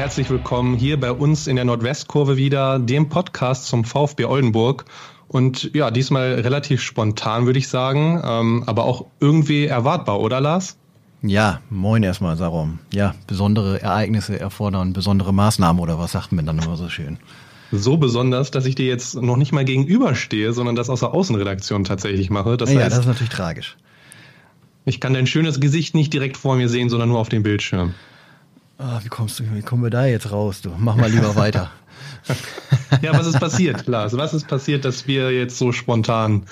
herzlich willkommen hier bei uns in der Nordwestkurve wieder, dem Podcast zum VfB Oldenburg. Und ja, diesmal relativ spontan, würde ich sagen, ähm, aber auch irgendwie erwartbar, oder Lars? Ja, moin erstmal, Sarum. Ja, besondere Ereignisse erfordern besondere Maßnahmen oder was sagt man dann immer so schön? So besonders, dass ich dir jetzt noch nicht mal gegenüberstehe, sondern das aus der Außenredaktion tatsächlich mache. Das ja, heißt, das ist natürlich tragisch. Ich kann dein schönes Gesicht nicht direkt vor mir sehen, sondern nur auf dem Bildschirm. Oh, wie kommst du, wie kommen wir da jetzt raus? Du mach mal lieber weiter. ja, was ist passiert, Lars? Was ist passiert, dass wir jetzt so spontan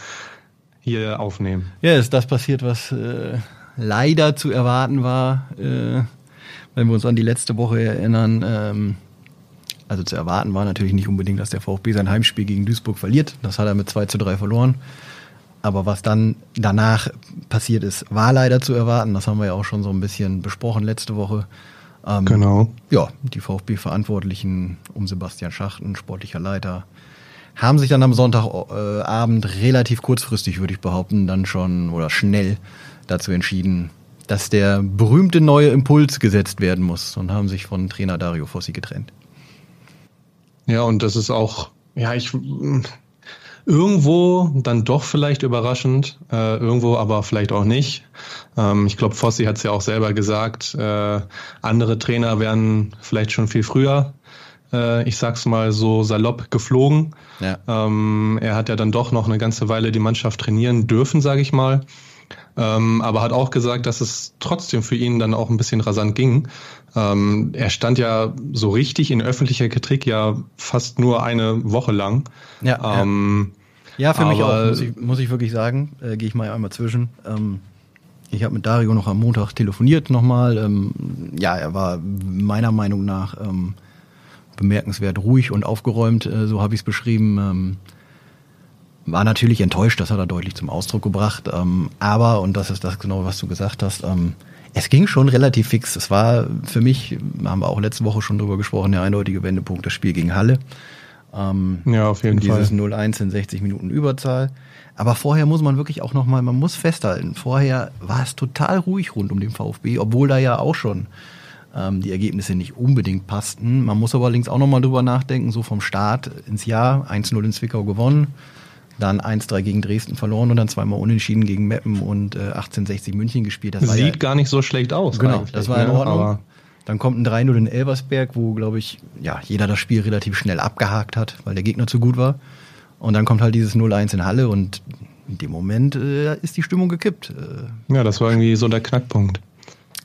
hier aufnehmen? Ja, ist das passiert, was äh, leider zu erwarten war, äh, wenn wir uns an die letzte Woche erinnern. Ähm, also zu erwarten war natürlich nicht unbedingt, dass der VfB sein Heimspiel gegen Duisburg verliert. Das hat er mit 2 zu 3 verloren. Aber was dann danach passiert ist, war leider zu erwarten. Das haben wir ja auch schon so ein bisschen besprochen letzte Woche. Ähm, genau. Ja, die VfB-Verantwortlichen um Sebastian Schachten, sportlicher Leiter, haben sich dann am Sonntagabend äh, relativ kurzfristig, würde ich behaupten, dann schon oder schnell dazu entschieden, dass der berühmte neue Impuls gesetzt werden muss und haben sich von Trainer Dario Fossi getrennt. Ja, und das ist auch, ja, ich irgendwo dann doch vielleicht überraschend, äh, irgendwo aber vielleicht auch nicht. Ähm, ich glaube, Fossi hat es ja auch selber gesagt, äh, andere Trainer wären vielleicht schon viel früher, äh, ich sag's mal so salopp, geflogen. Ja. Ähm, er hat ja dann doch noch eine ganze Weile die Mannschaft trainieren dürfen, sage ich mal. Ähm, aber hat auch gesagt, dass es trotzdem für ihn dann auch ein bisschen rasant ging. Ähm, er stand ja so richtig in öffentlicher Kritik ja fast nur eine Woche lang. Ja, ähm, ja. Ja für mich auch, muss ich, muss ich wirklich sagen. Äh, Gehe ich mal einmal zwischen. Ähm, ich habe mit Dario noch am Montag telefoniert nochmal. Ähm, ja, er war meiner Meinung nach ähm, bemerkenswert ruhig und aufgeräumt, äh, so habe ich es beschrieben. Ähm, war natürlich enttäuscht, das hat er deutlich zum Ausdruck gebracht. Ähm, aber, und das ist das genau, was du gesagt hast, ähm, es ging schon relativ fix. Es war für mich, haben wir auch letzte Woche schon drüber gesprochen, der eindeutige Wendepunkt, das Spiel gegen Halle. Ähm, ja, auf jeden dieses Fall. Dieses 0-1 in 60 Minuten Überzahl. Aber vorher muss man wirklich auch nochmal, man muss festhalten, vorher war es total ruhig rund um den VfB, obwohl da ja auch schon ähm, die Ergebnisse nicht unbedingt passten. Man muss aber allerdings auch nochmal drüber nachdenken, so vom Start ins Jahr, 1-0 in Zwickau gewonnen, dann 1-3 gegen Dresden verloren und dann zweimal unentschieden gegen Meppen und äh, 1860 München gespielt. Das Sieht ja, gar nicht so schlecht aus. Genau, das war in ne? Ordnung. Dann kommt ein 3-0 in Elversberg, wo, glaube ich, ja, jeder das Spiel relativ schnell abgehakt hat, weil der Gegner zu gut war. Und dann kommt halt dieses 0-1 in Halle und in dem Moment äh, ist die Stimmung gekippt. Äh, ja, das war irgendwie so der Knackpunkt.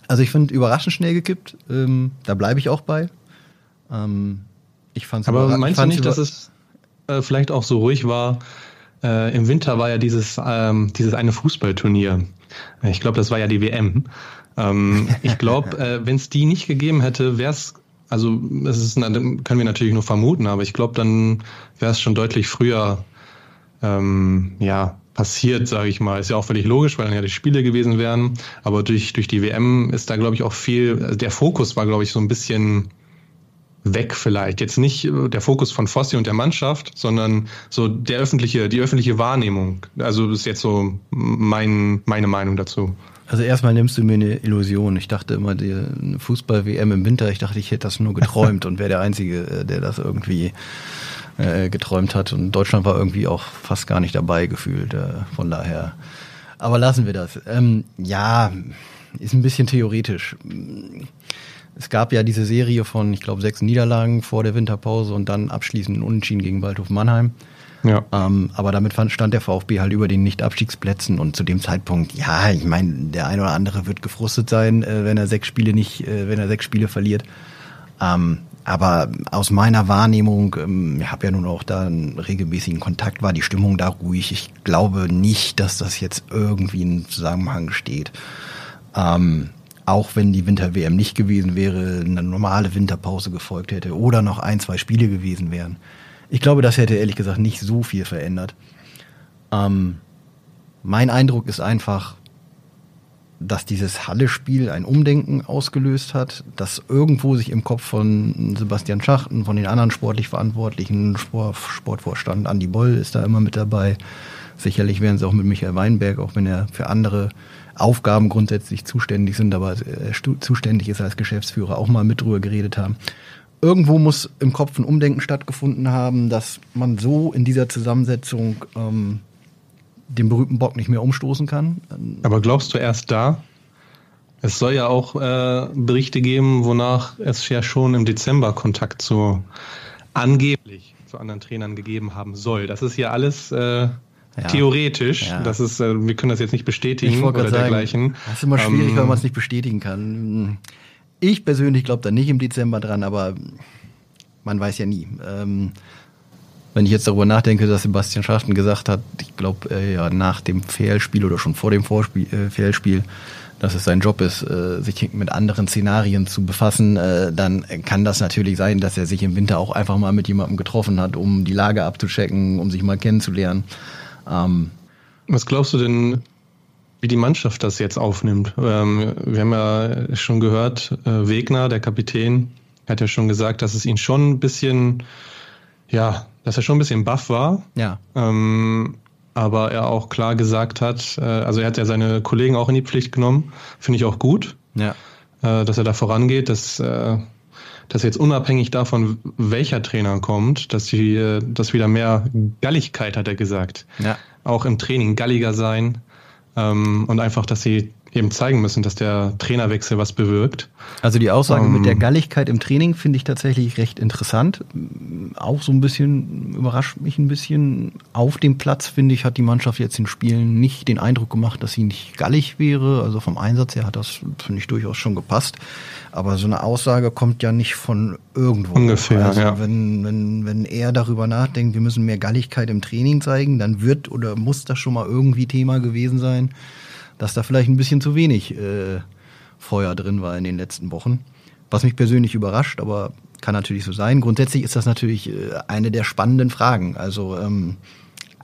Also ich finde überraschend schnell gekippt. Ähm, da bleibe ich auch bei. Ähm, ich fand's Aber meinst du nicht, dass es äh, vielleicht auch so ruhig war? Äh, Im Winter war ja dieses, ähm, dieses eine Fußballturnier. Ich glaube, das war ja die WM. Ähm, ich glaube, äh, wenn es die nicht gegeben hätte, wäre es also es ist, können wir natürlich nur vermuten, aber ich glaube, dann wäre es schon deutlich früher ähm, ja, passiert, sage ich mal. Ist ja auch völlig logisch, weil dann ja die Spiele gewesen wären. Aber durch, durch die WM ist da, glaube ich, auch viel, also der Fokus war, glaube ich, so ein bisschen weg vielleicht. Jetzt nicht äh, der Fokus von Fossi und der Mannschaft, sondern so der öffentliche, die öffentliche Wahrnehmung. Also das ist jetzt so mein, meine Meinung dazu. Also erstmal nimmst du mir eine Illusion. Ich dachte immer, die Fußball-WM im Winter, ich dachte, ich hätte das nur geträumt und wäre der Einzige, äh, der das irgendwie äh, geträumt hat. Und Deutschland war irgendwie auch fast gar nicht dabei gefühlt. Äh, von daher. Aber lassen wir das. Ähm, ja, ist ein bisschen theoretisch. Es gab ja diese Serie von, ich glaube, sechs Niederlagen vor der Winterpause und dann abschließend Unentschieden gegen Waldhof Mannheim. Ja. Ähm, aber damit stand der VfB halt über den Nicht-Abstiegsplätzen und zu dem Zeitpunkt, ja, ich meine, der ein oder andere wird gefrustet sein, äh, wenn er sechs Spiele nicht, äh, wenn er sechs Spiele verliert. Ähm, aber aus meiner Wahrnehmung, ähm, ich habe ja nun auch da einen regelmäßigen Kontakt, war die Stimmung da ruhig. Ich glaube nicht, dass das jetzt irgendwie in Zusammenhang steht. Ähm, auch wenn die Winter-WM nicht gewesen wäre, eine normale Winterpause gefolgt hätte oder noch ein, zwei Spiele gewesen wären. Ich glaube, das hätte ehrlich gesagt nicht so viel verändert. Ähm, mein Eindruck ist einfach, dass dieses Halle-Spiel ein Umdenken ausgelöst hat, dass irgendwo sich im Kopf von Sebastian Schachten, von den anderen sportlich Verantwortlichen, Sport, Sportvorstand Andi Boll ist da immer mit dabei. Sicherlich wären sie auch mit Michael Weinberg, auch wenn er für andere Aufgaben grundsätzlich zuständig sind, aber äh, zuständig ist als Geschäftsführer, auch mal mit drüber geredet haben. Irgendwo muss im Kopf ein Umdenken stattgefunden haben, dass man so in dieser Zusammensetzung ähm, den berühmten Bock nicht mehr umstoßen kann. Aber glaubst du erst da? Es soll ja auch äh, Berichte geben, wonach es ja schon im Dezember Kontakt zu angeblich zu anderen Trainern gegeben haben soll. Das ist ja alles äh, ja. Theoretisch, ja. das ist, äh, wir können das jetzt nicht bestätigen oder sagen, dergleichen. Das ist immer schwierig, ähm, weil man es nicht bestätigen kann. Ich persönlich glaube da nicht im Dezember dran, aber man weiß ja nie. Ähm, wenn ich jetzt darüber nachdenke, dass Sebastian Schachten gesagt hat, ich glaube äh, ja nach dem Fehlspiel oder schon vor dem Vorspiel, äh, Fehlspiel, dass es sein Job ist, äh, sich mit anderen Szenarien zu befassen, äh, dann kann das natürlich sein, dass er sich im Winter auch einfach mal mit jemandem getroffen hat, um die Lage abzuchecken, um sich mal kennenzulernen. Ähm, Was glaubst du denn, wie die Mannschaft das jetzt aufnimmt? Ähm, wir haben ja schon gehört, äh, Wegner, der Kapitän, hat ja schon gesagt, dass es ihn schon ein bisschen, ja, dass er schon ein bisschen baff war. Ja. Ähm, aber er auch klar gesagt hat, äh, also er hat ja seine Kollegen auch in die Pflicht genommen, finde ich auch gut, ja. äh, dass er da vorangeht, dass äh, dass jetzt unabhängig davon, welcher Trainer kommt, dass die, äh, dass wieder mehr Galligkeit, hat er gesagt. Ja. Auch im Training galliger sein und einfach, dass sie eben zeigen müssen, dass der Trainerwechsel was bewirkt. Also die Aussage ähm, mit der ähm, Galligkeit im Training finde ich tatsächlich recht interessant. Auch so ein bisschen, überrascht mich ein bisschen. Auf dem Platz, finde ich, hat die Mannschaft jetzt in Spielen nicht den Eindruck gemacht, dass sie nicht gallig wäre. Also vom Einsatz her hat das, finde ich, durchaus schon gepasst. Aber so eine Aussage kommt ja nicht von irgendwo. Ungefähr, also ja. wenn, wenn, wenn er darüber nachdenkt, wir müssen mehr Galligkeit im Training zeigen, dann wird oder muss das schon mal irgendwie Thema gewesen sein dass da vielleicht ein bisschen zu wenig äh, Feuer drin war in den letzten Wochen. Was mich persönlich überrascht, aber kann natürlich so sein. Grundsätzlich ist das natürlich äh, eine der spannenden Fragen. Also ähm,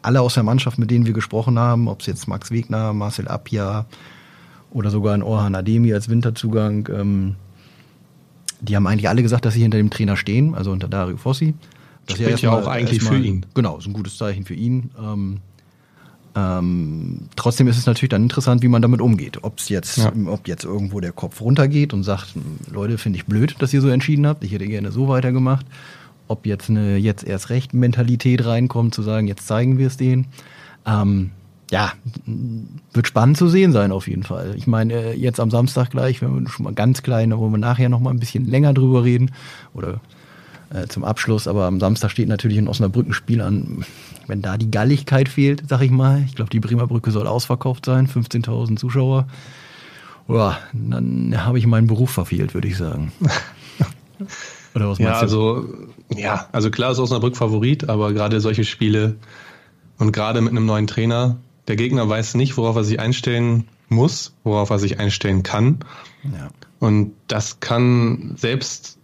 alle aus der Mannschaft, mit denen wir gesprochen haben, ob es jetzt Max Wegner, Marcel Appia oder sogar ein Orhan Ademi als Winterzugang, ähm, die haben eigentlich alle gesagt, dass sie hinter dem Trainer stehen, also unter Dario Fossi. Das Spricht ja, ja auch eigentlich mal, für ihn. Genau, ist ein gutes Zeichen für ihn. Ähm, ähm, trotzdem ist es natürlich dann interessant, wie man damit umgeht. Ob es jetzt, ja. ob jetzt irgendwo der Kopf runtergeht und sagt, Leute, finde ich blöd, dass ihr so entschieden habt. Ich hätte gerne so weitergemacht. Ob jetzt eine jetzt erst recht Mentalität reinkommt, zu sagen, jetzt zeigen wir es denen. Ähm, ja, wird spannend zu sehen sein auf jeden Fall. Ich meine, äh, jetzt am Samstag gleich, wenn wir schon mal ganz klein, wo wir nachher noch mal ein bisschen länger drüber reden oder äh, zum Abschluss. Aber am Samstag steht natürlich ein Osnabrück ein Spiel an. Wenn da die Galligkeit fehlt, sag ich mal, ich glaube, die Bremer Brücke soll ausverkauft sein, 15.000 Zuschauer. Ja, dann habe ich meinen Beruf verfehlt, würde ich sagen. Oder was meinst ja, du? Also, ja, also klar ist Osnabrück Favorit, aber gerade solche Spiele und gerade mit einem neuen Trainer, der Gegner weiß nicht, worauf er sich einstellen muss, worauf er sich einstellen kann. Ja. Und das kann selbst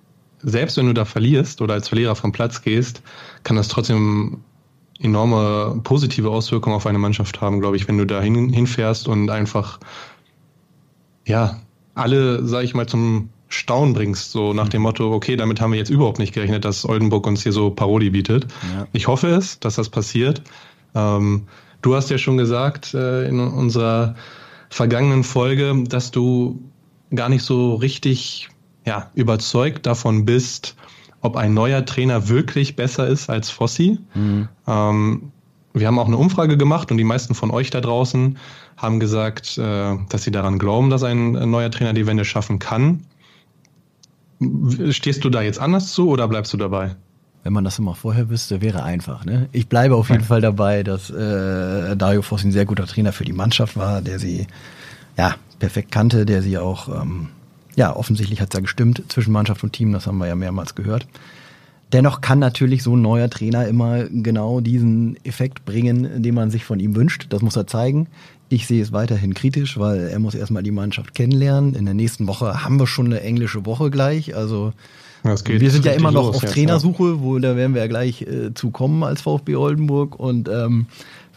selbst wenn du da verlierst oder als Verlierer vom Platz gehst, kann das trotzdem enorme positive Auswirkungen auf eine Mannschaft haben, glaube ich, wenn du da hin, hinfährst und einfach, ja, alle, sag ich mal, zum Staunen bringst, so nach dem Motto, okay, damit haben wir jetzt überhaupt nicht gerechnet, dass Oldenburg uns hier so Paroli bietet. Ja. Ich hoffe es, dass das passiert. Ähm, du hast ja schon gesagt äh, in unserer vergangenen Folge, dass du gar nicht so richtig ja, überzeugt davon bist, ob ein neuer Trainer wirklich besser ist als Fossi. Mhm. Ähm, wir haben auch eine Umfrage gemacht und die meisten von euch da draußen haben gesagt, äh, dass sie daran glauben, dass ein neuer Trainer die Wende schaffen kann. Stehst du da jetzt anders zu oder bleibst du dabei? Wenn man das immer vorher wüsste, wäre einfach. Ne? Ich bleibe auf jeden ja. Fall dabei, dass äh, Dario Fossi ein sehr guter Trainer für die Mannschaft war, der sie ja perfekt kannte, der sie auch ähm, ja, offensichtlich hat es ja gestimmt zwischen Mannschaft und Team, das haben wir ja mehrmals gehört. Dennoch kann natürlich so ein neuer Trainer immer genau diesen Effekt bringen, den man sich von ihm wünscht. Das muss er zeigen. Ich sehe es weiterhin kritisch, weil er muss erstmal die Mannschaft kennenlernen. In der nächsten Woche haben wir schon eine englische Woche gleich. Also wir sind ja immer noch auf Trainersuche, wo da werden wir ja gleich äh, zu kommen als VfB Oldenburg. Und ähm,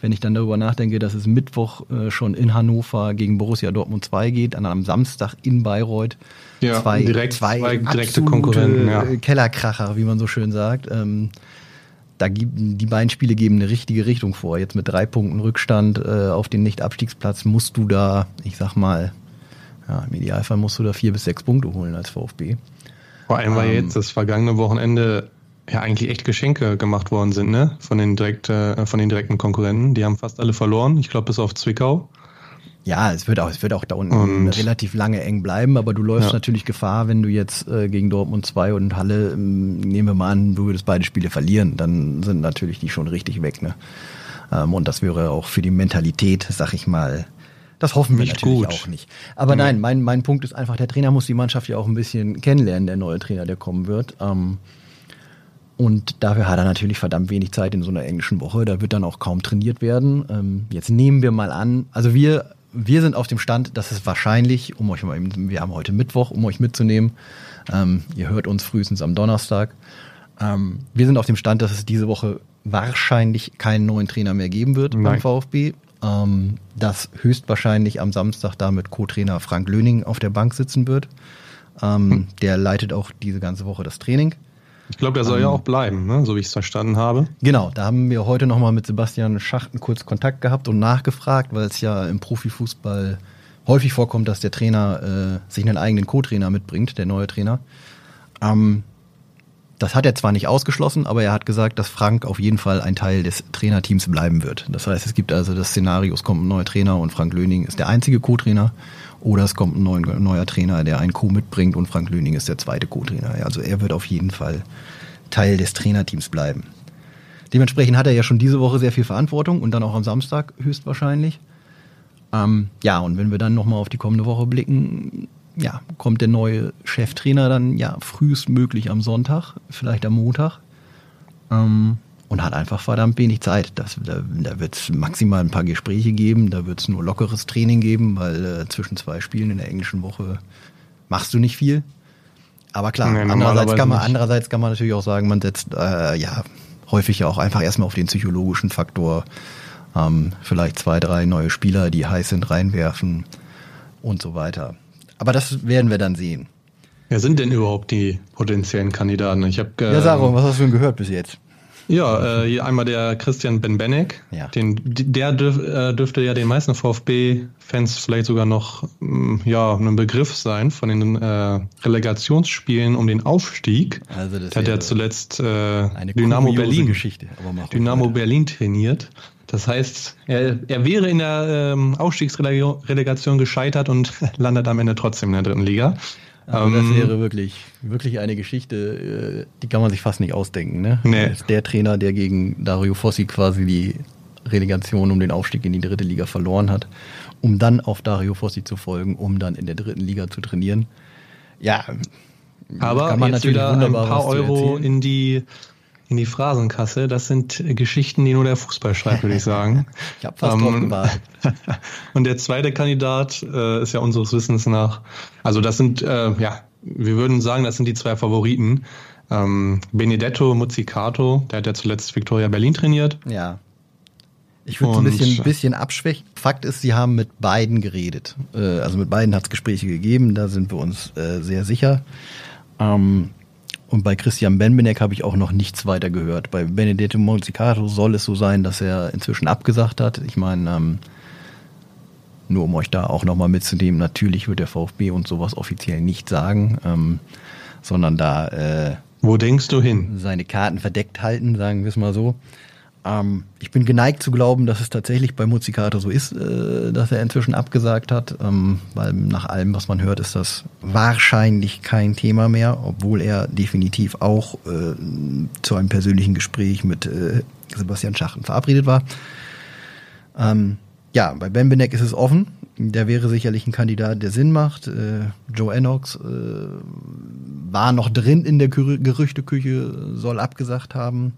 wenn ich dann darüber nachdenke, dass es Mittwoch äh, schon in Hannover gegen Borussia Dortmund 2 geht, dann am Samstag in Bayreuth ja, zwei, direkt, zwei, zwei direkte Konkurrenten, ja. Kellerkracher, wie man so schön sagt. Ähm, da die beiden Spiele geben eine richtige Richtung vor. Jetzt mit drei Punkten Rückstand äh, auf den Nicht-Abstiegsplatz musst du da, ich sag mal, ja, im Idealfall musst du da vier bis sechs Punkte holen als VfB. Vor allem, weil ähm, jetzt das vergangene Wochenende ja eigentlich echt Geschenke gemacht worden sind, ne? Von den direkt, äh, von den direkten Konkurrenten. Die haben fast alle verloren. Ich glaube, bis auf Zwickau. Ja, es wird auch, es wird auch da unten und, relativ lange eng bleiben, aber du läufst ja. natürlich Gefahr, wenn du jetzt äh, gegen Dortmund 2 und Halle, ähm, nehmen wir mal an, du würdest beide Spiele verlieren, dann sind natürlich die schon richtig weg, ne? Ähm, und das wäre auch für die Mentalität, sag ich mal, das hoffen wir nicht natürlich gut. auch nicht. Aber mhm. nein, mein, mein Punkt ist einfach, der Trainer muss die Mannschaft ja auch ein bisschen kennenlernen, der neue Trainer, der kommen wird. Ähm, und dafür hat er natürlich verdammt wenig Zeit in so einer englischen Woche. Da wird dann auch kaum trainiert werden. Ähm, jetzt nehmen wir mal an, also wir wir sind auf dem Stand, dass es wahrscheinlich, um euch mal, wir haben heute Mittwoch, um euch mitzunehmen, ähm, ihr hört uns frühestens am Donnerstag. Ähm, wir sind auf dem Stand, dass es diese Woche wahrscheinlich keinen neuen Trainer mehr geben wird Nein. beim VfB. Ähm, dass höchstwahrscheinlich am Samstag da mit Co-Trainer Frank Löning auf der Bank sitzen wird. Ähm, hm. Der leitet auch diese ganze Woche das Training. Ich glaube, der soll ähm, ja auch bleiben, ne? so wie ich es verstanden habe. Genau, da haben wir heute nochmal mit Sebastian Schachten kurz Kontakt gehabt und nachgefragt, weil es ja im Profifußball häufig vorkommt, dass der Trainer äh, sich einen eigenen Co-Trainer mitbringt, der neue Trainer. Ähm, das hat er zwar nicht ausgeschlossen, aber er hat gesagt, dass Frank auf jeden Fall ein Teil des Trainerteams bleiben wird. Das heißt, es gibt also das Szenario, es kommt ein neuer Trainer und Frank Löning ist der einzige Co-Trainer oder es kommt ein neuer, Trainer, der einen Co mitbringt und Frank Löning ist der zweite Co-Trainer. Also er wird auf jeden Fall Teil des Trainerteams bleiben. Dementsprechend hat er ja schon diese Woche sehr viel Verantwortung und dann auch am Samstag höchstwahrscheinlich. Ähm, ja, und wenn wir dann nochmal auf die kommende Woche blicken, ja, kommt der neue Cheftrainer dann ja frühestmöglich am Sonntag, vielleicht am Montag. Ähm, und hat einfach verdammt wenig Zeit. Das, da da wird es maximal ein paar Gespräche geben, da wird es nur lockeres Training geben, weil äh, zwischen zwei Spielen in der englischen Woche machst du nicht viel. Aber klar, nee, andererseits, kann man, andererseits kann man natürlich auch sagen, man setzt äh, ja häufig ja auch einfach erstmal auf den psychologischen Faktor. Ähm, vielleicht zwei, drei neue Spieler, die heiß sind, reinwerfen und so weiter. Aber das werden wir dann sehen. Wer sind denn überhaupt die potenziellen Kandidaten? Ich hab, ähm, ja, Saro, was hast du denn gehört bis jetzt? Ja, äh, einmal der Christian Benbenek. Ja. Den, der dürf, äh, dürfte ja den meisten VfB-Fans vielleicht sogar noch mh, mm, ja, ein Begriff sein von den äh, Relegationsspielen um den Aufstieg. Also das der hat ja zuletzt äh, Dynamo Berlin, Geschichte, Dynamo. Berlin trainiert. Das heißt, er, er wäre in der ähm, Aufstiegsrelegation gescheitert und landet am Ende trotzdem in der dritten Liga. Also das wäre wirklich, wirklich eine Geschichte, äh, die kann man sich fast nicht ausdenken. Ne? Nee. Als der Trainer, der gegen Dario Fossi quasi die Relegation um den Aufstieg in die dritte Liga verloren hat, um dann auf Dario Fossi zu folgen, um dann in der dritten Liga zu trainieren. Ja, aber kann man jetzt natürlich wieder ein paar Euro in die in die Phrasenkasse. Das sind Geschichten, die nur der Fußball schreibt, würde ich sagen. ich habe fast ähm, Und der zweite Kandidat äh, ist ja unseres Wissens nach, also das sind, äh, ja, wir würden sagen, das sind die zwei Favoriten. Ähm, Benedetto Muzzicato, der hat ja zuletzt Victoria Berlin trainiert. Ja. Ich würde es ein bisschen, bisschen abschwächen. Fakt ist, sie haben mit beiden geredet. Äh, also mit beiden hat es Gespräche gegeben, da sind wir uns äh, sehr sicher. Ähm, und bei Christian Benbenek habe ich auch noch nichts weiter gehört. Bei Benedetto Mozzicato soll es so sein, dass er inzwischen abgesagt hat. Ich meine, ähm, nur um euch da auch nochmal mitzunehmen, natürlich wird der VfB uns sowas offiziell nicht sagen, ähm, sondern da äh, Wo denkst du hin? Seine Karten verdeckt halten, sagen wir es mal so. Ähm, ich bin geneigt zu glauben, dass es tatsächlich bei Muzzicato so ist, äh, dass er inzwischen abgesagt hat, ähm, weil nach allem, was man hört, ist das wahrscheinlich kein Thema mehr, obwohl er definitiv auch äh, zu einem persönlichen Gespräch mit äh, Sebastian Schachten verabredet war. Ähm, ja, bei Ben Benek ist es offen. Der wäre sicherlich ein Kandidat, der Sinn macht. Äh, Joe Ennox äh, war noch drin in der Gerüchteküche, soll abgesagt haben.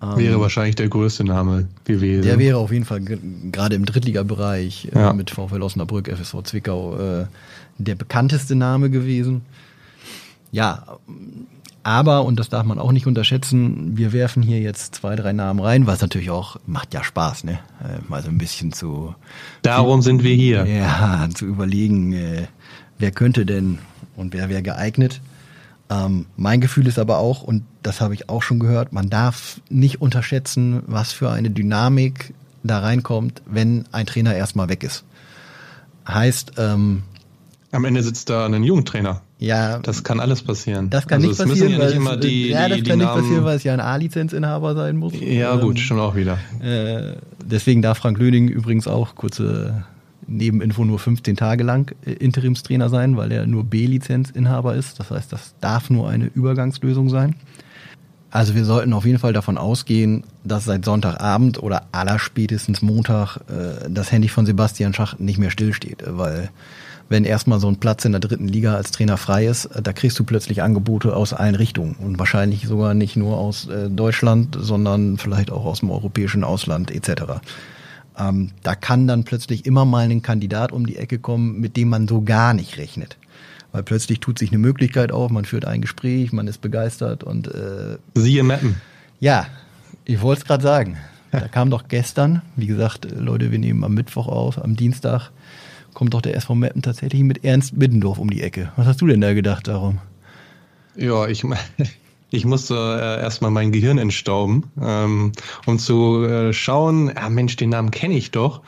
Wäre ähm, wahrscheinlich der größte Name gewesen. Der wäre auf jeden Fall gerade im Drittligabereich äh, ja. mit VfL Osnabrück, FSV Zwickau äh, der bekannteste Name gewesen. Ja, aber, und das darf man auch nicht unterschätzen, wir werfen hier jetzt zwei, drei Namen rein, was natürlich auch macht ja Spaß, ne? Äh, mal so ein bisschen zu. Darum sind wir hier. Ja, zu überlegen, äh, wer könnte denn und wer wäre geeignet. Ähm, mein Gefühl ist aber auch, und das habe ich auch schon gehört, man darf nicht unterschätzen, was für eine Dynamik da reinkommt, wenn ein Trainer erstmal weg ist. Heißt, ähm, am Ende sitzt da ein Jugendtrainer. Ja. Das kann alles passieren. Das kann also nicht passieren. Ja, nicht immer die, ja, das die, kann die nicht passieren, weil es ja ein A-Lizenzinhaber sein muss. Ja, ähm, gut, schon auch wieder. Äh, deswegen darf Frank Löning übrigens auch kurze Nebeninfo nur 15 Tage lang äh, Interimstrainer sein, weil er nur B-Lizenzinhaber ist. Das heißt, das darf nur eine Übergangslösung sein. Also wir sollten auf jeden Fall davon ausgehen, dass seit Sonntagabend oder allerspätestens Montag äh, das Handy von Sebastian Schach nicht mehr stillsteht, weil wenn erstmal so ein Platz in der dritten Liga als Trainer frei ist, äh, da kriegst du plötzlich Angebote aus allen Richtungen und wahrscheinlich sogar nicht nur aus äh, Deutschland, sondern vielleicht auch aus dem europäischen Ausland etc. Ähm, da kann dann plötzlich immer mal ein Kandidat um die Ecke kommen, mit dem man so gar nicht rechnet. Weil plötzlich tut sich eine Möglichkeit auf, man führt ein Gespräch, man ist begeistert und äh, Siehe Mappen. Ja, ich wollte es gerade sagen. Da kam doch gestern, wie gesagt, Leute, wir nehmen am Mittwoch auf, am Dienstag kommt doch der SV Meppen tatsächlich mit Ernst Middendorf um die Ecke. Was hast du denn da gedacht darum? Ja, ich, ich musste äh, erstmal mein Gehirn entstauben, ähm, um zu äh, schauen, ja Mensch, den Namen kenne ich doch.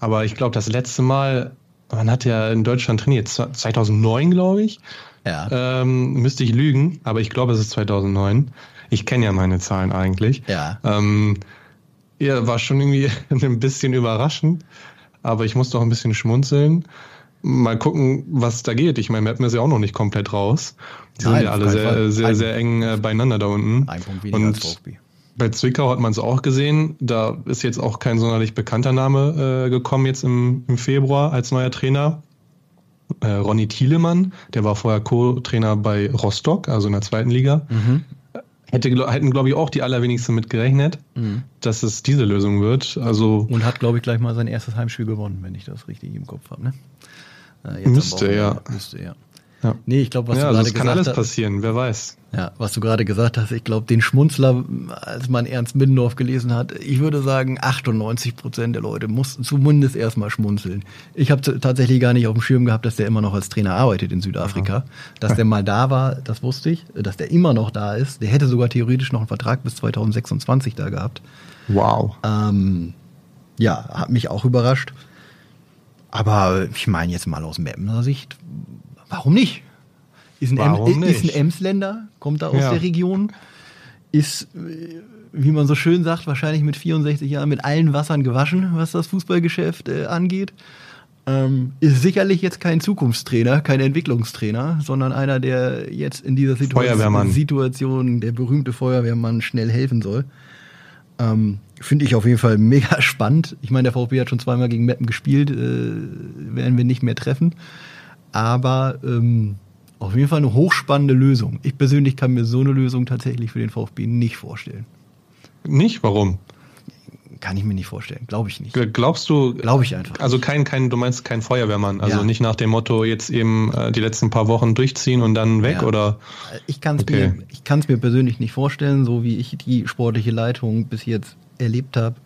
Aber ich glaube, das letzte Mal, man hat ja in Deutschland trainiert, 2009, glaube ich. Ja. Ähm, müsste ich lügen, aber ich glaube, es ist 2009. Ich kenne ja meine Zahlen eigentlich. Ja. Ähm, ja, war schon irgendwie ein bisschen überraschend, aber ich musste auch ein bisschen schmunzeln mal gucken, was da geht. Ich meine, Mappen ist ja auch noch nicht komplett raus. Die Nein, sind ja alle sehr, Fall. sehr, sehr eng äh, beieinander da unten. Ein Punkt weniger Und als bei Zwickau hat man es auch gesehen. Da ist jetzt auch kein sonderlich bekannter Name äh, gekommen jetzt im, im Februar als neuer Trainer. Äh, Ronny Thielemann, der war vorher Co-Trainer bei Rostock, also in der zweiten Liga. Mhm. Hätte, hätten, glaube ich, auch die allerwenigsten mit gerechnet, mhm. dass es diese Lösung wird. Also Und hat, glaube ich, gleich mal sein erstes Heimspiel gewonnen, wenn ich das richtig im Kopf habe. Ne? Äh, müsste, ja. Müsste, ja. Ja. Nee, ich glaube, was ja, du also gerade gesagt hast. kann alles passieren, wer weiß. Ja, was du gerade gesagt hast, ich glaube, den Schmunzler, als man Ernst Middendorf gelesen hat, ich würde sagen, 98 Prozent der Leute mussten zumindest erstmal schmunzeln. Ich habe tatsächlich gar nicht auf dem Schirm gehabt, dass der immer noch als Trainer arbeitet in Südafrika. Ja. Dass der mal da war, das wusste ich. Dass der immer noch da ist. Der hätte sogar theoretisch noch einen Vertrag bis 2026 da gehabt. Wow. Ähm, ja, hat mich auch überrascht. Aber ich meine jetzt mal aus Mappener Sicht, warum nicht? Ist ein, warum em, nicht? Ist ein Emsländer, kommt da aus ja. der Region, ist, wie man so schön sagt, wahrscheinlich mit 64 Jahren mit allen Wassern gewaschen, was das Fußballgeschäft äh, angeht. Ähm, ist sicherlich jetzt kein Zukunftstrainer, kein Entwicklungstrainer, sondern einer, der jetzt in dieser Situation, Situation der berühmte Feuerwehrmann schnell helfen soll. Ähm, Finde ich auf jeden Fall mega spannend. Ich meine, der VfB hat schon zweimal gegen Meppen gespielt, äh, werden wir nicht mehr treffen. Aber ähm, auf jeden Fall eine hochspannende Lösung. Ich persönlich kann mir so eine Lösung tatsächlich für den VfB nicht vorstellen. Nicht? Warum? Kann ich mir nicht vorstellen. Glaube ich nicht. Glaubst du? Glaube ich einfach. Also kein, kein, du meinst kein Feuerwehrmann. Also ja. nicht nach dem Motto jetzt eben äh, die letzten paar Wochen durchziehen und dann weg ja. oder? Ich kann es okay. mir, ich mir persönlich nicht vorstellen, so wie ich die sportliche Leitung bis jetzt erlebt habe.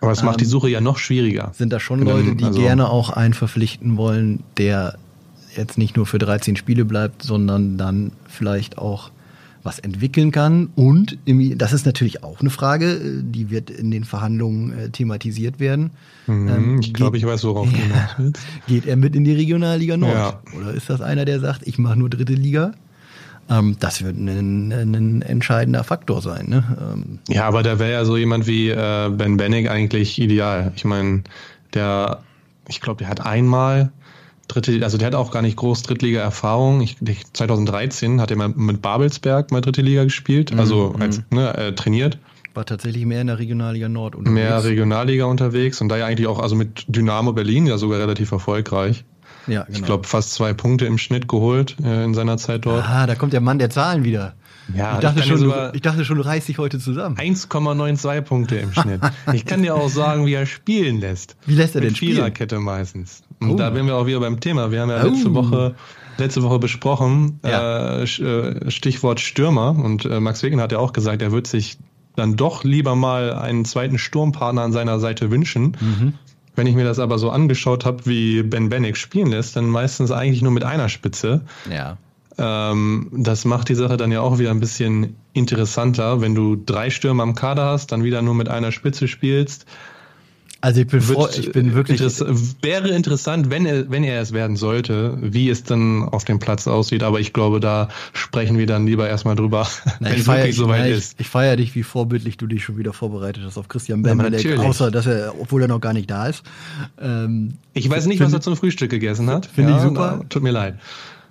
Aber es macht die ähm, Suche ja noch schwieriger. Sind da schon Leute, die also gerne auch einen verpflichten wollen, der jetzt nicht nur für 13 Spiele bleibt, sondern dann vielleicht auch was entwickeln kann. Und das ist natürlich auch eine Frage, äh, die wird in den Verhandlungen äh, thematisiert werden. Mhm, ähm, ich glaube, ich weiß, worauf du hinaus willst. Geht er mit in die Regionalliga Nord? Ja. Oder ist das einer, der sagt, ich mache nur dritte Liga? Ähm, das wird ein, ein, entscheidender Faktor sein. Ne? Ähm, ja, aber da wäre ja so jemand wie äh, Ben Bennig eigentlich ideal. Ich meine, der, ich glaube, der hat einmal dritte, also der hat auch gar nicht groß Drittliga-Erfahrung. Ich, 2013 hat er mal mit Babelsberg mal dritte Liga gespielt, mhm, also mhm. als, ne, äh, trainiert. War tatsächlich mehr in der Regionalliga Nord unterwegs. Mehr Regionalliga unterwegs und da ja eigentlich auch, also mit Dynamo Berlin ja sogar relativ erfolgreich. Ja, genau. Ich glaube, fast zwei Punkte im Schnitt geholt äh, in seiner Zeit dort. Ah, da kommt der Mann der Zahlen wieder. Ja, ich dachte, ich schon, du, ich dachte schon, du reißt dich heute zusammen. 1,92 Punkte im Schnitt. ich kann dir auch sagen, wie er spielen lässt. Wie lässt er Mit denn spielen? Viererkette meistens. Und oh. da wären wir auch wieder beim Thema. Wir haben ja letzte oh. Woche letzte Woche besprochen, ja. äh, äh Stichwort Stürmer. Und äh, Max Wegen hat ja auch gesagt, er wird sich dann doch lieber mal einen zweiten Sturmpartner an seiner Seite wünschen. Mhm. Wenn ich mir das aber so angeschaut habe, wie Ben Bennick spielen lässt, dann meistens eigentlich nur mit einer Spitze. Ja. Ähm, das macht die Sache dann ja auch wieder ein bisschen interessanter, wenn du drei Stürmer am Kader hast, dann wieder nur mit einer Spitze spielst also ich bin, froh, ich bin wirklich. Interess wäre interessant, wenn er, wenn er es werden sollte, wie es dann auf dem Platz aussieht. Aber ich glaube, da sprechen wir dann lieber erstmal drüber, na, wenn es wirklich soweit ist. Ich, ich feiere dich, wie vorbildlich du dich schon wieder vorbereitet hast auf Christian Bemberleck, ja, außer dass er, obwohl er noch gar nicht da ist. Ähm, ich weiß nicht, was er zum Frühstück gegessen hat. Finde ja, ich super. Na, tut mir leid.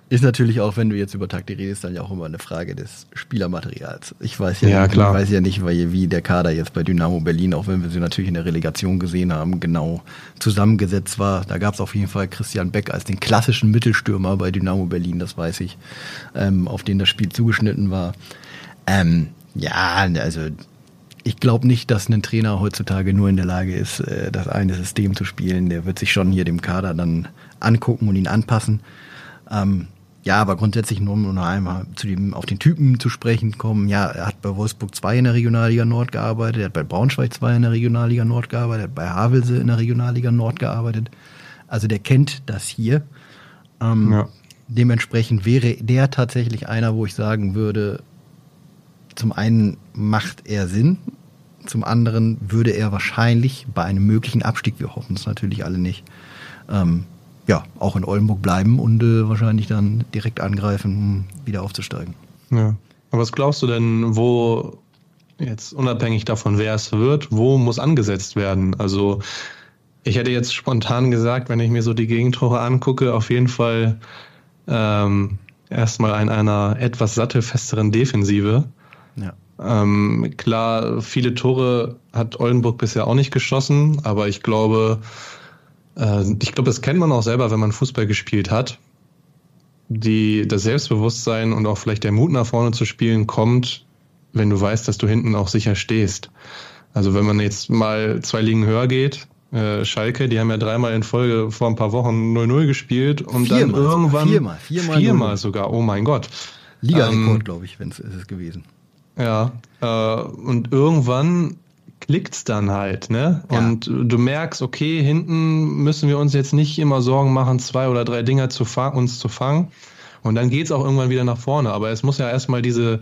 Ist natürlich auch, wenn du jetzt über Taktik redest, dann ja auch immer eine Frage des Spielermaterials. Ich weiß ja, ja nicht, klar. Ich weiß ja nicht, weil, wie der Kader jetzt bei Dynamo Berlin, auch wenn wir sie natürlich in der Relegation gesehen haben, genau zusammengesetzt war. Da gab es auf jeden Fall Christian Beck als den klassischen Mittelstürmer bei Dynamo Berlin, das weiß ich, ähm, auf den das Spiel zugeschnitten war. Ähm, ja, also ich glaube nicht, dass ein Trainer heutzutage nur in der Lage ist, äh, das eine System zu spielen. Der wird sich schon hier dem Kader dann angucken und ihn anpassen. Ähm, ja, aber grundsätzlich nur um noch einmal zu dem, auf den Typen zu sprechen kommen. Ja, er hat bei Wolfsburg 2 in der Regionalliga Nord gearbeitet, er hat bei Braunschweig 2 in der Regionalliga Nord gearbeitet, er hat bei Havelse in der Regionalliga Nord gearbeitet. Also der kennt das hier. Ähm, ja. Dementsprechend wäre der tatsächlich einer, wo ich sagen würde, zum einen macht er Sinn, zum anderen würde er wahrscheinlich bei einem möglichen Abstieg, wir hoffen es natürlich alle nicht, ähm, ja, auch in Oldenburg bleiben und äh, wahrscheinlich dann direkt angreifen, um wieder aufzusteigen. Ja. Aber was glaubst du denn, wo jetzt unabhängig davon, wer es wird, wo muss angesetzt werden? Also ich hätte jetzt spontan gesagt, wenn ich mir so die Gegentore angucke, auf jeden Fall ähm, erstmal in einer etwas sattelfesteren Defensive. Ja. Ähm, klar, viele Tore hat Oldenburg bisher auch nicht geschossen, aber ich glaube, ich glaube, das kennt man auch selber, wenn man Fußball gespielt hat. Die, das Selbstbewusstsein und auch vielleicht der Mut nach vorne zu spielen kommt, wenn du weißt, dass du hinten auch sicher stehst. Also wenn man jetzt mal zwei Ligen höher geht, äh, Schalke, die haben ja dreimal in Folge vor ein paar Wochen 0-0 gespielt und viermal, dann irgendwann viermal, viermal, viermal sogar, oh mein Gott. Liga-Rekord, ähm, glaube ich, wenn es ist es gewesen. Ja, äh, und irgendwann klickt's dann halt, ne? Ja. Und du merkst, okay, hinten müssen wir uns jetzt nicht immer Sorgen machen, zwei oder drei Dinger zu uns zu fangen. Und dann geht's auch irgendwann wieder nach vorne. Aber es muss ja erstmal diese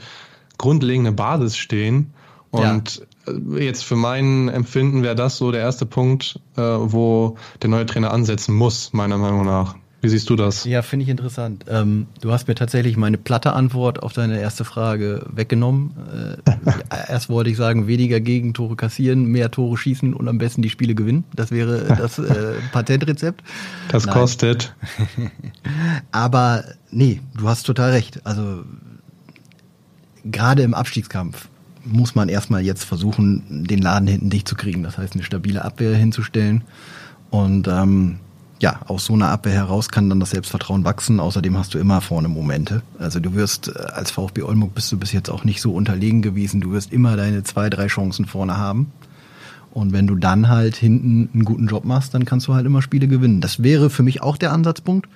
grundlegende Basis stehen. Und ja. Äh, jetzt für mein Empfinden wäre das so der erste Punkt, äh, wo der neue Trainer ansetzen muss, meiner Meinung nach. Wie siehst du das? Ja, finde ich interessant. Ähm, du hast mir tatsächlich meine platte Antwort auf deine erste Frage weggenommen. Äh, erst wollte ich sagen, weniger Gegentore kassieren, mehr Tore schießen und am besten die Spiele gewinnen. Das wäre das äh, Patentrezept. Das Nein. kostet. Aber nee, du hast total recht. Also gerade im Abstiegskampf muss man erstmal jetzt versuchen, den Laden hinten dicht zu kriegen. Das heißt, eine stabile Abwehr hinzustellen. Und ähm, ja, aus so einer Abwehr heraus kann dann das Selbstvertrauen wachsen. Außerdem hast du immer vorne Momente. Also du wirst äh, als VfB Oldenburg bist du bis jetzt auch nicht so unterlegen gewesen. Du wirst immer deine zwei, drei Chancen vorne haben. Und wenn du dann halt hinten einen guten Job machst, dann kannst du halt immer Spiele gewinnen. Das wäre für mich auch der Ansatzpunkt.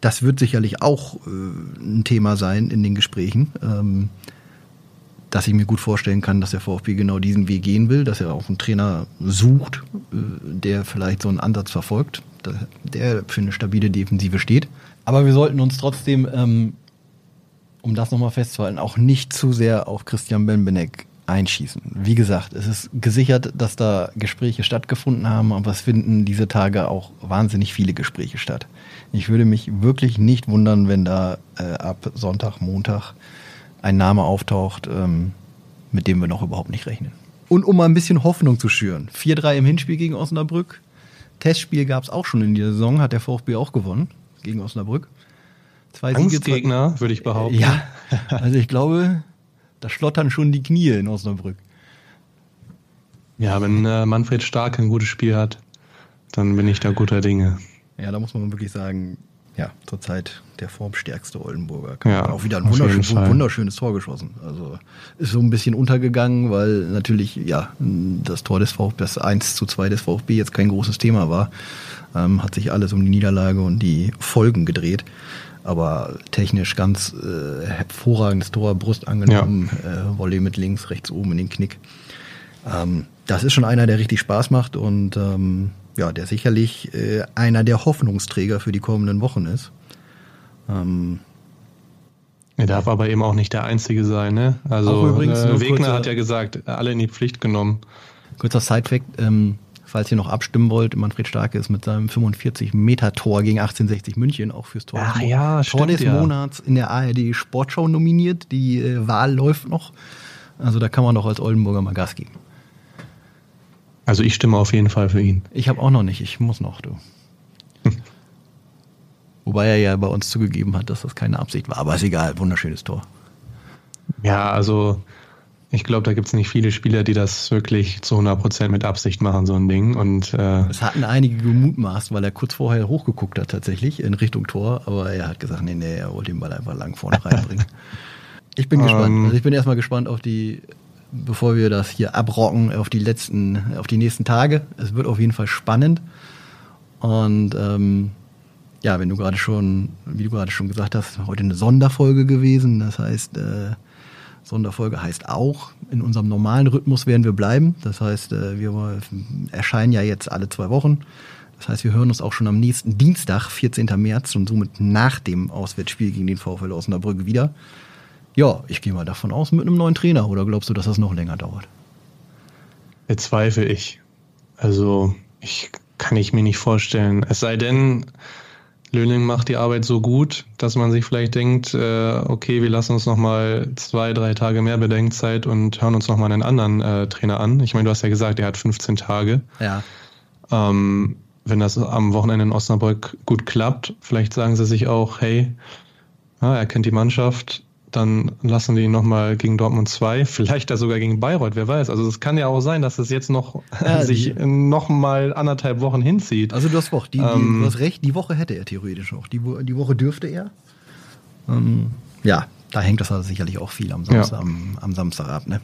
Das wird sicherlich auch äh, ein Thema sein in den Gesprächen. Ähm, dass ich mir gut vorstellen kann, dass der VfB genau diesen Weg gehen will, dass er auch einen Trainer sucht, äh, der vielleicht so einen Ansatz verfolgt der für eine stabile Defensive steht. Aber wir sollten uns trotzdem, ähm, um das nochmal festzuhalten, auch nicht zu sehr auf Christian Benbenek einschießen. Wie gesagt, es ist gesichert, dass da Gespräche stattgefunden haben, aber es finden diese Tage auch wahnsinnig viele Gespräche statt. Ich würde mich wirklich nicht wundern, wenn da äh, ab Sonntag, Montag ein Name auftaucht, ähm, mit dem wir noch überhaupt nicht rechnen. Und um mal ein bisschen Hoffnung zu schüren. 4-3 im Hinspiel gegen Osnabrück, Testspiel gab es auch schon in dieser Saison, hat der VfB auch gewonnen gegen Osnabrück. Zwei Angstgegner, würde ich behaupten. Ja, also ich glaube, da schlottern schon die Knie in Osnabrück. Ja, wenn äh, Manfred Stark ein gutes Spiel hat, dann bin ich da guter Dinge. Ja, da muss man wirklich sagen, ja, zurzeit der formstärkste Oldenburger. Ja, auch wieder ein wunderschön, wunderschönes Tor geschossen. Also ist so ein bisschen untergegangen, weil natürlich, ja, das Tor des VfB, das 1 zu 2 des VfB jetzt kein großes Thema war. Ähm, hat sich alles um die Niederlage und die Folgen gedreht. Aber technisch ganz äh, hervorragendes Tor, Brust angenommen, ja. äh, Volley mit links, rechts oben in den Knick. Ähm, das ist schon einer, der richtig Spaß macht und ähm, ja, der sicherlich äh, einer der Hoffnungsträger für die kommenden Wochen ist. Ähm, Er darf aber eben auch nicht der Einzige sein, ne? Also übrigens, äh, Wegner hat ja gesagt, alle in die Pflicht genommen. Kurzer Sidefact, ähm, falls ihr noch abstimmen wollt, Manfred Starke ist mit seinem 45-Meter-Tor gegen 1860 München auch fürs Tor, Ach, ja, Tor des ja. Monats in der ARD Sportschau nominiert. Die äh, Wahl läuft noch. Also da kann man doch als Oldenburger mal Gas geben. Also ich stimme auf jeden Fall für ihn. Ich habe auch noch nicht, ich muss noch, du. Wobei er ja bei uns zugegeben hat, dass das keine Absicht war. Aber ist egal, wunderschönes Tor. Ja, also ich glaube, da gibt es nicht viele Spieler, die das wirklich zu 100% mit Absicht machen, so ein Ding. Und äh, es hatten einige gemutmaßt, weil er kurz vorher hochgeguckt hat tatsächlich in Richtung Tor. Aber er hat gesagt, nee, nee, er wollte den Ball einfach lang vorne reinbringen. ich bin gespannt. Ähm. Also ich bin erstmal gespannt auf die, bevor wir das hier abrocken, auf die letzten, auf die nächsten Tage. Es wird auf jeden Fall spannend. Und ähm, ja, wenn du gerade schon, wie du gerade schon gesagt hast, heute eine Sonderfolge gewesen. Das heißt, äh, Sonderfolge heißt auch, in unserem normalen Rhythmus werden wir bleiben. Das heißt, äh, wir erscheinen ja jetzt alle zwei Wochen. Das heißt, wir hören uns auch schon am nächsten Dienstag, 14. März und somit nach dem Auswärtsspiel gegen den VfL Osnabrück wieder. Ja, ich gehe mal davon aus mit einem neuen Trainer. Oder glaubst du, dass das noch länger dauert? Bezweifle ich. Also, ich kann ich mir nicht vorstellen. Es sei denn, Löning macht die Arbeit so gut, dass man sich vielleicht denkt, äh, okay, wir lassen uns noch mal zwei, drei Tage mehr Bedenkzeit und hören uns noch mal einen anderen äh, Trainer an. Ich meine, du hast ja gesagt, er hat 15 Tage. Ja. Ähm, wenn das am Wochenende in Osnabrück gut klappt, vielleicht sagen sie sich auch, hey, ja, er kennt die Mannschaft, dann lassen die ihn nochmal gegen Dortmund 2, vielleicht da sogar gegen Bayreuth, wer weiß. Also es kann ja auch sein, dass es jetzt noch ja, sich nochmal anderthalb Wochen hinzieht. Also du hast, Woche, die, ähm, du hast recht, die Woche hätte er theoretisch auch. Die, die Woche dürfte er. Ähm, ja, da hängt das also sicherlich auch viel am Samstag, ja. am, am Samstag ab, ne?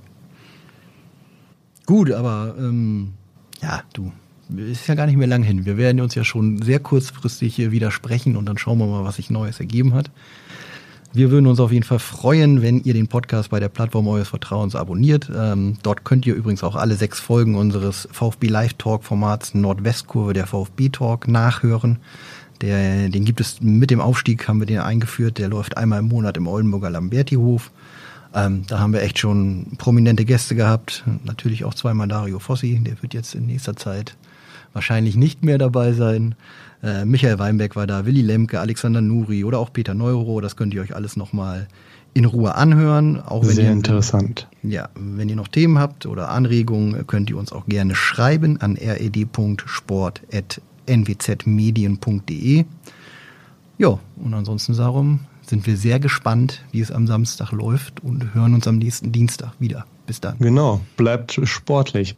Gut, aber ähm, ja, du, ist ja gar nicht mehr lang hin. Wir werden uns ja schon sehr kurzfristig hier widersprechen und dann schauen wir mal, was sich Neues ergeben hat. Wir würden uns auf jeden Fall freuen, wenn ihr den Podcast bei der Plattform eures Vertrauens abonniert. Ähm, dort könnt ihr übrigens auch alle sechs Folgen unseres VfB Live Talk Formats Nordwestkurve der VfB Talk nachhören. Der, den gibt es mit dem Aufstieg, haben wir den eingeführt. Der läuft einmal im Monat im Oldenburger Lamberti-Hof. Ähm, da haben wir echt schon prominente Gäste gehabt. Natürlich auch zweimal Dario Fossi. Der wird jetzt in nächster Zeit wahrscheinlich nicht mehr dabei sein. Äh, Michael Weinberg war da, Willi Lemke, Alexander Nuri oder auch Peter Neuro. Das könnt ihr euch alles nochmal in Ruhe anhören. Auch Sehr ihr, interessant. Ja, wenn ihr noch Themen habt oder Anregungen, könnt ihr uns auch gerne schreiben an red.sport.nwzmedien.de. Ja, und ansonsten darum sind wir sehr gespannt, wie es am Samstag läuft und hören uns am nächsten Dienstag wieder. Bis dann. Genau, bleibt sportlich.